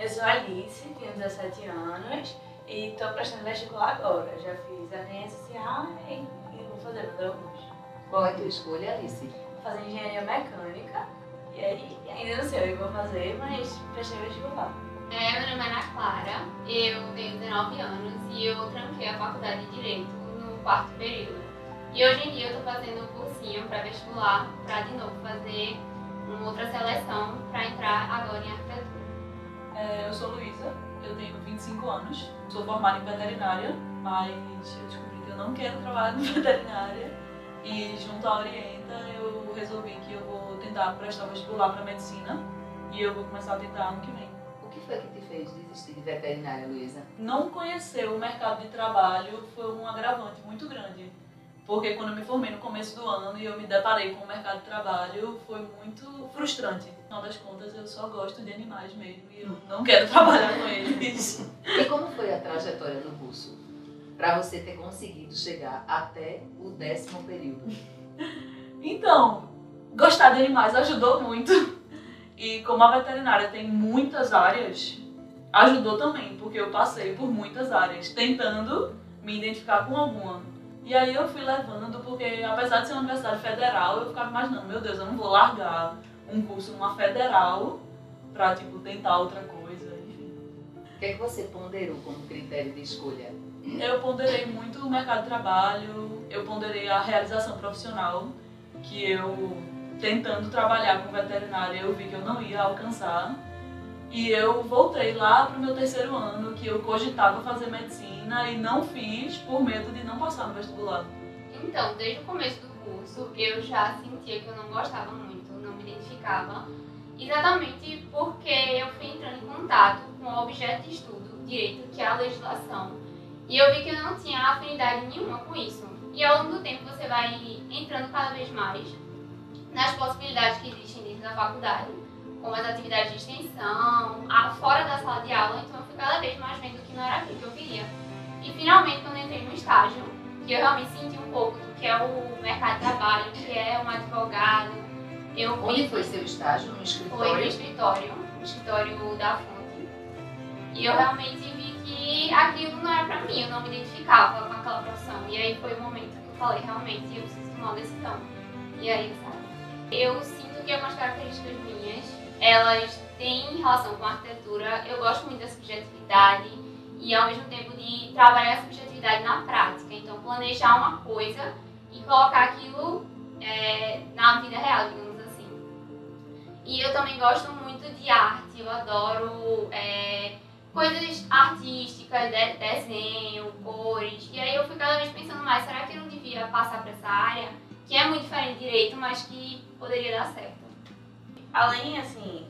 Eu sou Alice, tenho 17 anos e estou prestando vestibular agora. Já fiz a minha social e, vou fazer o Gramus. Qual é a tua escolha, Alice? Vou fazer engenharia mecânica e aí ainda não sei o que vou fazer, mas prestei vestibular. É, meu nome é Ana Clara, eu tenho 19 anos e eu tranquei a faculdade de Direito no quarto período. E hoje em dia eu estou fazendo um cursinho para vestibular, para de novo fazer uma outra seleção anos, sou formada em veterinária, mas eu descobri que eu não quero trabalhar na veterinária e junto à Orienta eu resolvi que eu vou tentar prestar vestibular para medicina e eu vou começar a tentar ano que vem. O que foi que te fez desistir de veterinária, Luísa? Não conhecer o mercado de trabalho foi um agravante muito grande porque quando eu me formei no começo do ano e eu me deparei com o mercado de trabalho, foi muito frustrante. Afinal das contas, eu só gosto de animais mesmo e eu não quero trabalhar com eles. E como foi a trajetória do curso? Para você ter conseguido chegar até o décimo período? Então, gostar de animais ajudou muito. E como a veterinária tem muitas áreas, ajudou também, porque eu passei por muitas áreas, tentando me identificar com alguma. E aí eu fui levando, porque apesar de ser uma universidade federal, eu ficava imaginando, meu Deus, eu não vou largar um curso numa federal pra, tipo, tentar outra coisa, enfim. O que é que você ponderou como critério de escolha? Eu ponderei muito o mercado de trabalho, eu ponderei a realização profissional, que eu, tentando trabalhar com veterinária, eu vi que eu não ia alcançar. E eu voltei lá pro meu terceiro ano, que eu cogitava fazer medicina e não fiz por medo de não passar no vestibular. Então, desde o começo do curso, eu já sentia que eu não gostava muito, não me identificava, exatamente porque eu fui entrando em contato com o objeto de estudo, direito, que é a legislação, e eu vi que eu não tinha afinidade nenhuma com isso. E ao longo do tempo você vai entrando cada vez mais nas possibilidades que existem dentro da faculdade como as atividades de extensão, a, fora da sala de aula, então eu fui cada vez mais vendo que não era aquilo que eu queria. E finalmente, quando eu entrei no estágio, que eu realmente senti um pouco do que é o mercado de trabalho, que é um advogado, eu Onde vi... foi seu estágio? No escritório? Foi no escritório, no escritório da Fonte. E eu realmente vi que aquilo não era pra mim, eu não me identificava com aquela profissão. E aí foi o momento que eu falei, realmente, eu preciso tomar uma decisão. E aí, sabe? Eu sinto que algumas características minhas elas têm relação com a arquitetura. Eu gosto muito da subjetividade e ao mesmo tempo de trabalhar a subjetividade na prática. Então, planejar uma coisa e colocar aquilo é, na vida real, digamos assim. E eu também gosto muito de arte, eu adoro é, coisas artísticas, de, desenho, cores. E aí eu fui cada vez pensando mais, será que eu não devia passar para essa área, que é muito diferente de direito, mas que poderia dar certo além, assim,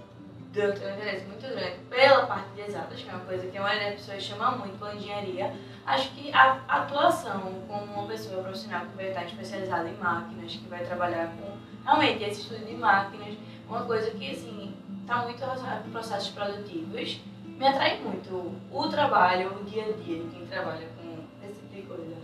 eu ter um interesse muito grande pela parte de exatas, que é uma coisa que a maioria das pessoas chama muito pela engenharia, acho que a atuação como uma pessoa profissional que vai estar especializada em máquinas, que vai trabalhar com realmente esse estudo de máquinas, uma coisa que, assim, está muito relacionada com processos produtivos, me atrai muito o trabalho, o dia a dia de quem trabalha com esse tipo de coisa.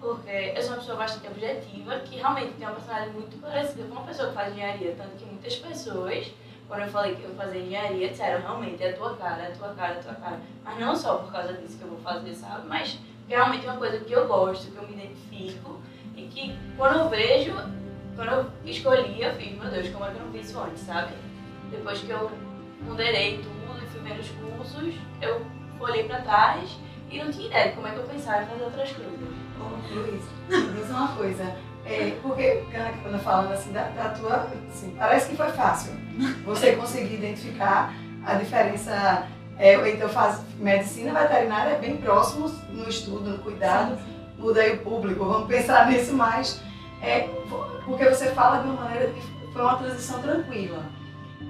Porque eu sou uma pessoa bastante objetiva, que realmente tem uma personalidade muito parecida com uma pessoa que faz engenharia, tanto que muitas pessoas, quando eu falei que eu fazia engenharia, disseram realmente é a tua cara, é a tua cara, é a tua cara. Mas não só por causa disso que eu vou fazer, sabe? Mas realmente é uma coisa que eu gosto, que eu me identifico e que quando eu vejo, quando eu escolhi, eu fiz, meu Deus, como é que eu não vi isso antes, sabe? Depois que eu ponderei tudo e fui vendo os cursos, eu olhei pra trás e não tinha ideia de como é que eu pensava em fazer outras coisas. Ô, Luiz, me diz uma coisa. É, porque quando falando assim da, da tua, assim, parece que foi fácil você conseguir identificar a diferença. É, então faz medicina veterinária é bem próximos no estudo, no cuidado, muda aí o público. Vamos pensar nisso mais, é, porque você fala de uma maneira que foi uma transição tranquila.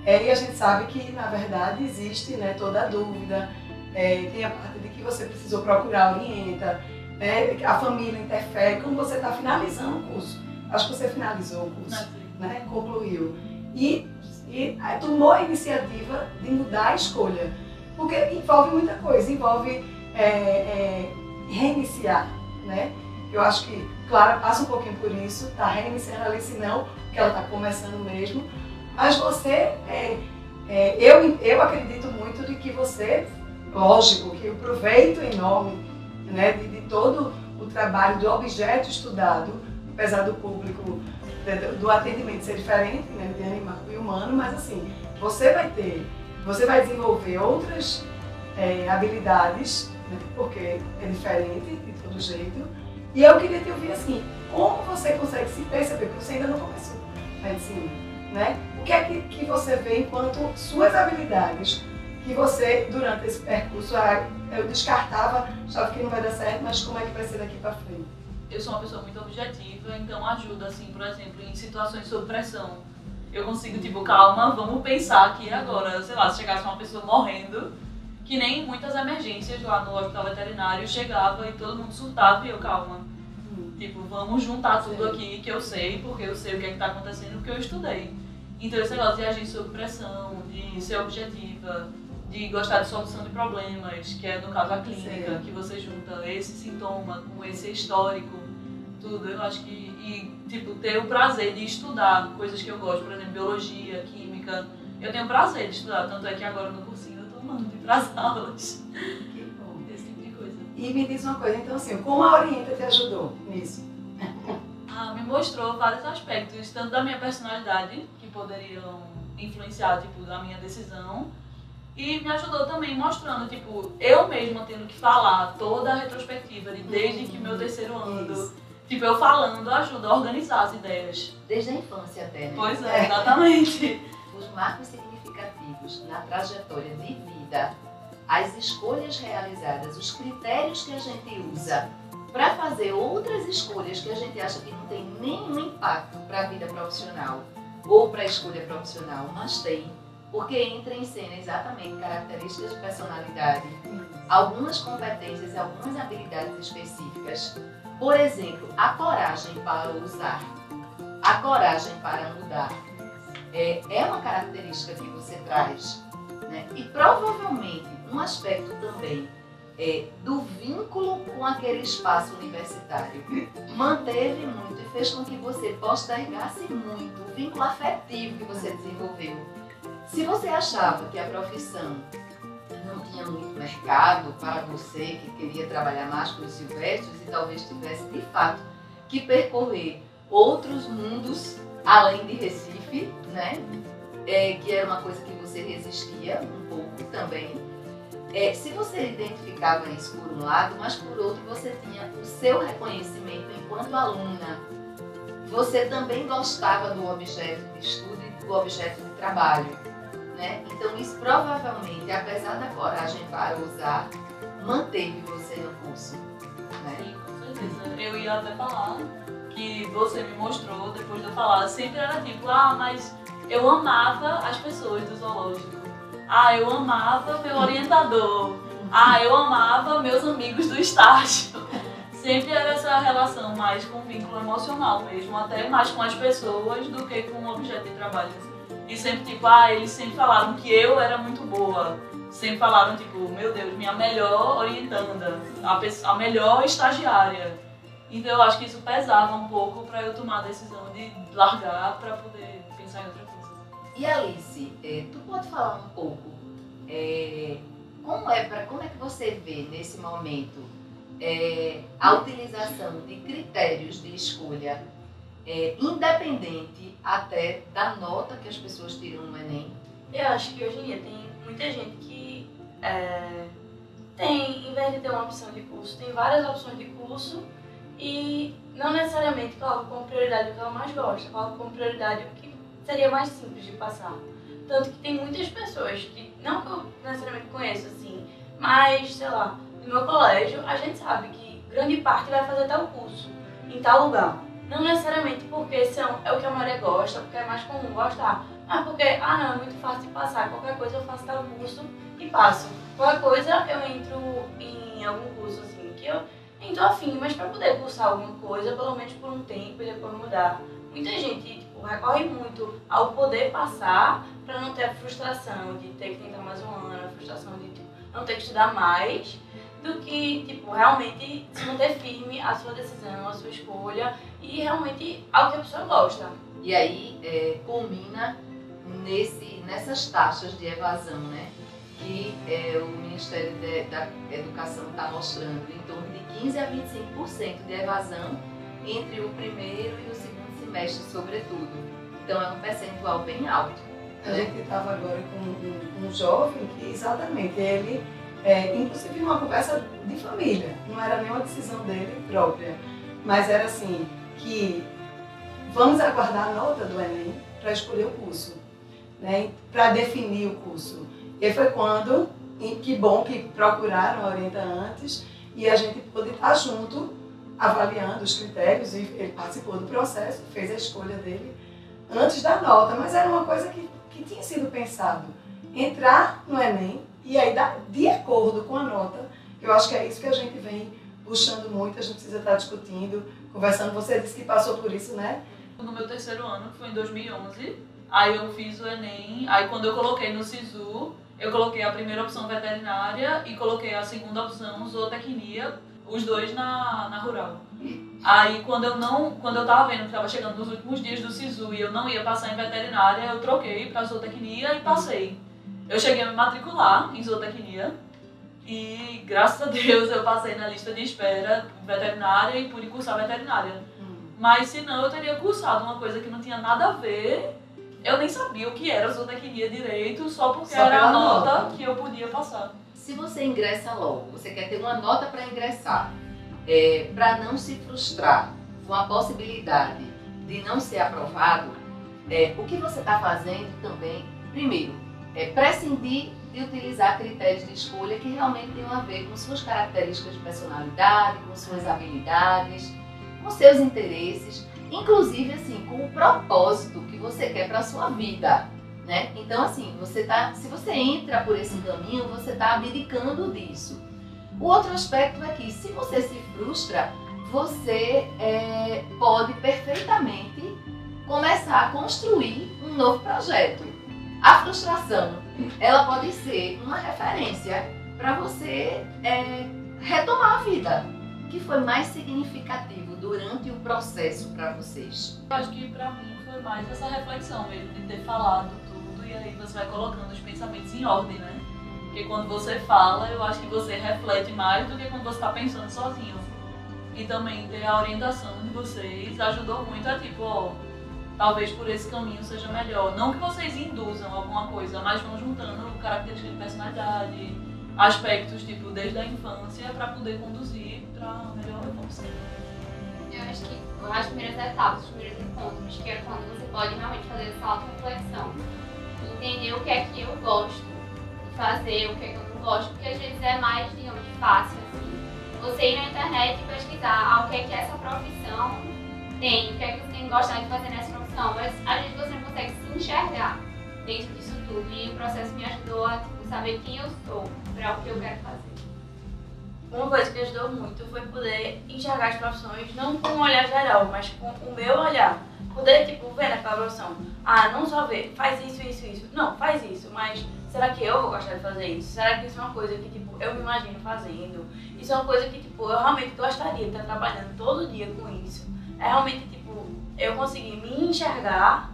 É, e a gente sabe que na verdade existe né, toda a dúvida, é, tem a parte de que você precisou procurar orienta né? a família interfere, quando você está finalizando o curso. Acho que você finalizou o curso, né? concluiu. E, e tomou a iniciativa de mudar a escolha, porque envolve muita coisa, envolve é, é, reiniciar. Né? Eu acho que Clara passa um pouquinho por isso, está reiniciando ali, se não, porque ela está começando mesmo. Mas você é, é, eu, eu acredito muito de que você, lógico, que o proveito enorme né, de, de todo o trabalho do objeto estudado, apesar do público do atendimento ser diferente, né, de animal e humano, mas assim, você vai ter, você vai desenvolver outras é, habilidades, né, porque é diferente de todo jeito. E eu queria te ouvir assim, como você consegue se perceber, porque você ainda não começou a medicina, né? O que é que, que você vê enquanto suas habilidades que você, durante esse percurso, ah, eu descartava, achava que não vai dar certo, mas como é que vai ser daqui para frente? Eu sou uma pessoa muito objetiva, então ajuda, assim, por exemplo, em situações sob pressão. Eu consigo, tipo, calma, vamos pensar aqui agora, sei lá, se chegasse uma pessoa morrendo, que nem muitas emergências lá no hospital veterinário chegava e todo mundo surtava e eu, calma. Hum. Tipo, vamos juntar tudo aqui que eu sei, porque eu sei o que é que tá acontecendo, porque eu estudei. Então esse negócio de agir sob pressão, de ser objetiva, de gostar de solução de problemas, que é no caso a clínica, Sim. que você junta esse sintoma com esse histórico, tudo, eu acho que. E, tipo, ter o prazer de estudar coisas que eu gosto, por exemplo, biologia, química. Eu tenho prazer de estudar, tanto é que agora no cursinho eu tô amando ir pras aulas. Que bom. Esse tipo de coisa. E me diz uma coisa, então assim, como a Orienta te ajudou nisso? Ah, me mostrou vários aspectos, tanto da minha personalidade, que poderiam influenciar, tipo, a minha decisão, e me ajudou também mostrando, tipo, eu mesma tendo que falar toda a retrospectiva de desde que meu terceiro ano. Isso. Tipo, eu falando ajuda a organizar as ideias. Desde a infância até, né? Pois é, exatamente. Os marcos significativos na trajetória de vida, as escolhas realizadas, os critérios que a gente usa para fazer outras escolhas que a gente acha que não tem nenhum impacto para a vida profissional ou para a escolha profissional, mas tem porque entra em cena exatamente características de personalidade, algumas competências algumas habilidades específicas. Por exemplo, a coragem para usar, a coragem para mudar. É, é uma característica que você traz. Né? E provavelmente um aspecto também é, do vínculo com aquele espaço universitário. Manteve muito e fez com que você postergasse muito o vínculo afetivo que você desenvolveu se você achava que a profissão não tinha muito mercado para você que queria trabalhar mais com os silvestres e talvez tivesse de fato que percorrer outros mundos além de Recife, né? É, que era uma coisa que você resistia um pouco também. É, se você identificava isso por um lado, mas por outro você tinha o seu reconhecimento enquanto aluna. Você também gostava do objeto de estudo e do objeto de trabalho. Né? Então, isso provavelmente, apesar da coragem para usar, manteve você no curso. Né? Sim, com certeza. Eu ia até falar que você me mostrou, depois de eu falar, sempre era tipo, ah, mas eu amava as pessoas do zoológico. Ah, eu amava meu orientador. Ah, eu amava meus amigos do estágio. Sempre era essa relação mais com vínculo emocional mesmo, até mais com as pessoas do que com o objeto de trabalho. E sempre, tipo, ah, eles sempre falaram que eu era muito boa. Sempre falaram, tipo, meu Deus, minha melhor orientanda, a, a melhor estagiária. Então eu acho que isso pesava um pouco para eu tomar a decisão de largar para poder pensar em outra coisa. E Alice, é, tu pode falar um pouco é, como é para como é que você vê nesse momento é, a utilização de critérios de escolha é, independente até da nota que as pessoas tiram no Enem? Eu acho que hoje em dia tem muita gente que é, tem, em vez de ter uma opção de curso, tem várias opções de curso e não necessariamente coloca como prioridade o que ela mais gosta, coloca como prioridade o que seria mais simples de passar. Tanto que tem muitas pessoas que, não que eu necessariamente conheço assim, mas sei lá, no meu colégio a gente sabe que grande parte vai fazer tal curso em tal lugar. Não necessariamente porque são, é o que a maioria gosta, porque é mais comum gostar, mas porque, ah não, é muito fácil de passar, qualquer coisa eu faço tal curso e passo. Qualquer coisa eu entro em algum curso assim, que eu entro afim, mas para poder cursar alguma coisa, pelo menos por um tempo e depois mudar. Muita gente tipo, recorre muito ao poder passar para não ter a frustração de ter que tentar mais um ano, a frustração de tipo, não ter que estudar mais do que, tipo, realmente se manter firme a sua decisão, a sua escolha e realmente ao que a pessoa gosta. E aí é, culmina nesse, nessas taxas de evasão, né? Que é, o Ministério de, da Educação está mostrando em torno de 15 a 25% de evasão entre o primeiro e o segundo semestre, sobretudo. Então é um percentual bem alto. A gente estava agora com um, um, jovem que exatamente ele, é, inclusive uma conversa de família, não era nenhuma decisão dele própria, mas era assim que vamos aguardar a nota do Enem para escolher o curso, né, para definir o curso. E foi quando, e que bom que procuraram a Orienta antes e a gente pôde estar junto avaliando os critérios e ele participou do processo, fez a escolha dele antes da nota, mas era uma coisa que, que tinha sido pensado. Entrar no Enem e aí de acordo com a nota, eu acho que é isso que a gente vem puxando muito, a gente precisa estar discutindo, conversando. Você disse que passou por isso, né? No meu terceiro ano, que foi em 2011, aí eu fiz o Enem, aí quando eu coloquei no SISU, eu coloquei a primeira opção veterinária e coloquei a segunda opção zootecnia, os dois na, na rural. Aí quando eu não, quando eu tava vendo que tava chegando nos últimos dias do SISU e eu não ia passar em veterinária, eu troquei para zootecnia e passei. Eu cheguei a me matricular em zootecnia e graças a Deus eu passei na lista de espera veterinária e pude cursar veterinária. Hum. Mas senão eu teria cursado uma coisa que não tinha nada a ver. Eu nem sabia o que era zootecnia direito, só porque só era a nota, nota que eu podia passar. Se você ingressa logo, você quer ter uma nota para ingressar, é, para não se frustrar com a possibilidade de não ser aprovado, é, o que você está fazendo também, primeiro, é prescindir de utilizar critérios de escolha que realmente tenham a ver com suas características de personalidade, com suas habilidades, com seus interesses, inclusive assim, com o propósito que você quer para a sua vida. Né? Então, assim, você tá, se você entra por esse caminho, você está abdicando disso. O outro aspecto é que, se você se frustra, você é, pode perfeitamente começar a construir um novo projeto. A frustração, ela pode ser uma referência para você é, retomar a vida. O que foi mais significativo durante o processo para vocês? Eu acho que para mim foi mais essa reflexão mesmo, de ter falado tudo e aí você vai colocando os pensamentos em ordem, né? Porque quando você fala, eu acho que você reflete mais do que quando você está pensando sozinho. E também ter a orientação de vocês ajudou muito a tipo, ó, talvez por esse caminho seja melhor. Não que vocês induzam alguma coisa, mas vão juntando características de personalidade, aspectos tipo desde a infância para poder conduzir para melhor evolução. Eu acho que as primeiras etapas, os primeiros encontros, que é quando você pode realmente fazer essa auto-reflexão, entender o que é que eu gosto de fazer, o que é que eu não gosto, porque às vezes é mais, digamos, fácil assim. Você ir na internet e pesquisar ah, o que é que essa profissão tem, o que é que você tem que gostar de fazer nessa profissão, mas às vezes você consegue se enxergar dentro disso tudo. E o processo me ajudou a tipo, saber quem eu sou para o que eu quero fazer. Uma coisa que ajudou muito foi poder enxergar as profissões não com um olhar geral, mas com o meu olhar. Poder, tipo, ver naquela profissão. Ah, não só ver, faz isso, isso, isso. Não, faz isso, mas será que eu vou gostar de fazer isso? Será que isso é uma coisa que, tipo, eu me imagino fazendo? Isso é uma coisa que, tipo, eu realmente gostaria de estar trabalhando todo dia com isso. É realmente, tipo, eu conseguir me enxergar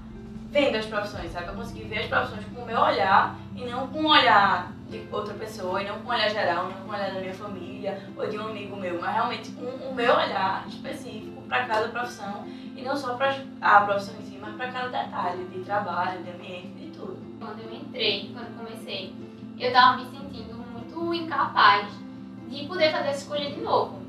vendo as profissões, sabe? Eu consegui ver as profissões com o meu olhar e não com o olhar de outra pessoa, e não com o olhar geral, não com o olhar da minha família ou de um amigo meu, mas realmente com o meu olhar específico para cada profissão e não só para a profissão em si, mas para cada detalhe de trabalho, de ambiente, de tudo. Quando eu entrei, quando comecei, eu estava me muito incapaz de poder fazer essa escolha de novo.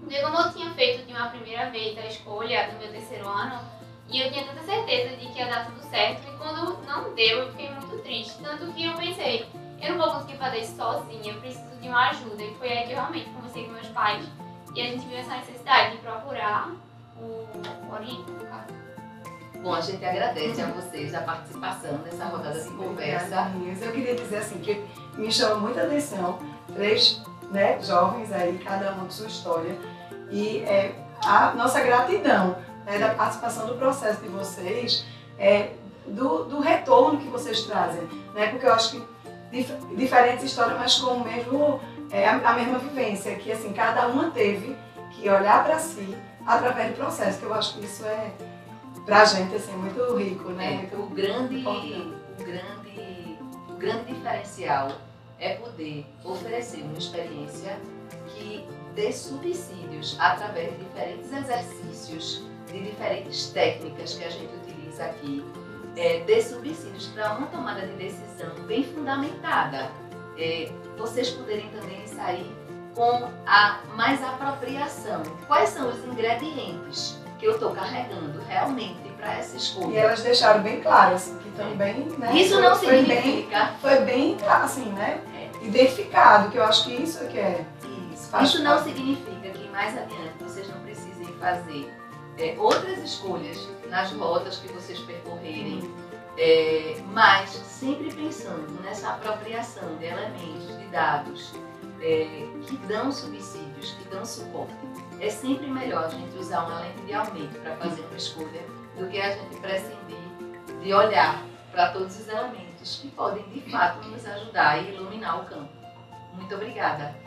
Porque como eu tinha feito de uma primeira vez a escolha no meu terceiro ano, e eu tinha tanta certeza de que ia dar tudo certo, e quando não deu, eu fiquei muito triste. Tanto que eu pensei, eu não vou conseguir fazer isso sozinha, eu preciso de uma ajuda. E foi aí que eu realmente conversei com meus pais, e a gente viu essa necessidade de procurar o Oriente, no caso. Bom, a gente agradece a vocês a participação nessa rodada de conversa. Eu queria dizer assim que me chamou muita atenção. Três né, jovens aí, cada um com sua história, e é, a nossa gratidão né, da participação do processo de vocês, é, do, do retorno que vocês trazem, né, porque eu acho que dif diferentes histórias, mas com o mesmo, é, a, a, mesma vivência, que assim, cada uma teve que olhar para si através do processo, que eu acho que isso é, pra gente, assim, muito rico, né? É, o grande o grande, grande diferencial é poder oferecer uma experiência que dê subsídios através de diferentes exercícios, de diferentes técnicas que a gente utiliza aqui, é, dê subsídios para uma tomada de decisão bem fundamentada. É, vocês poderem também sair com a mais apropriação. Quais são os ingredientes que eu estou carregando realmente para essa escolha? E elas deixaram bem claro, assim, que também, né? Isso não foi bem, significa. foi bem, assim, né? Identificado, que eu acho que isso é que é. Isso, isso não parte. significa que mais adiante vocês não precisem fazer é, outras escolhas nas rotas que vocês percorrerem, é, mas sempre pensando nessa apropriação de elementos, de dados é, que dão subsídios, que dão suporte. É sempre melhor a gente usar uma lente de aumento para fazer uma escolha do que a gente prescindir de olhar para todos os elementos que podem de fato nos ajudar e iluminar o campo. Muito obrigada.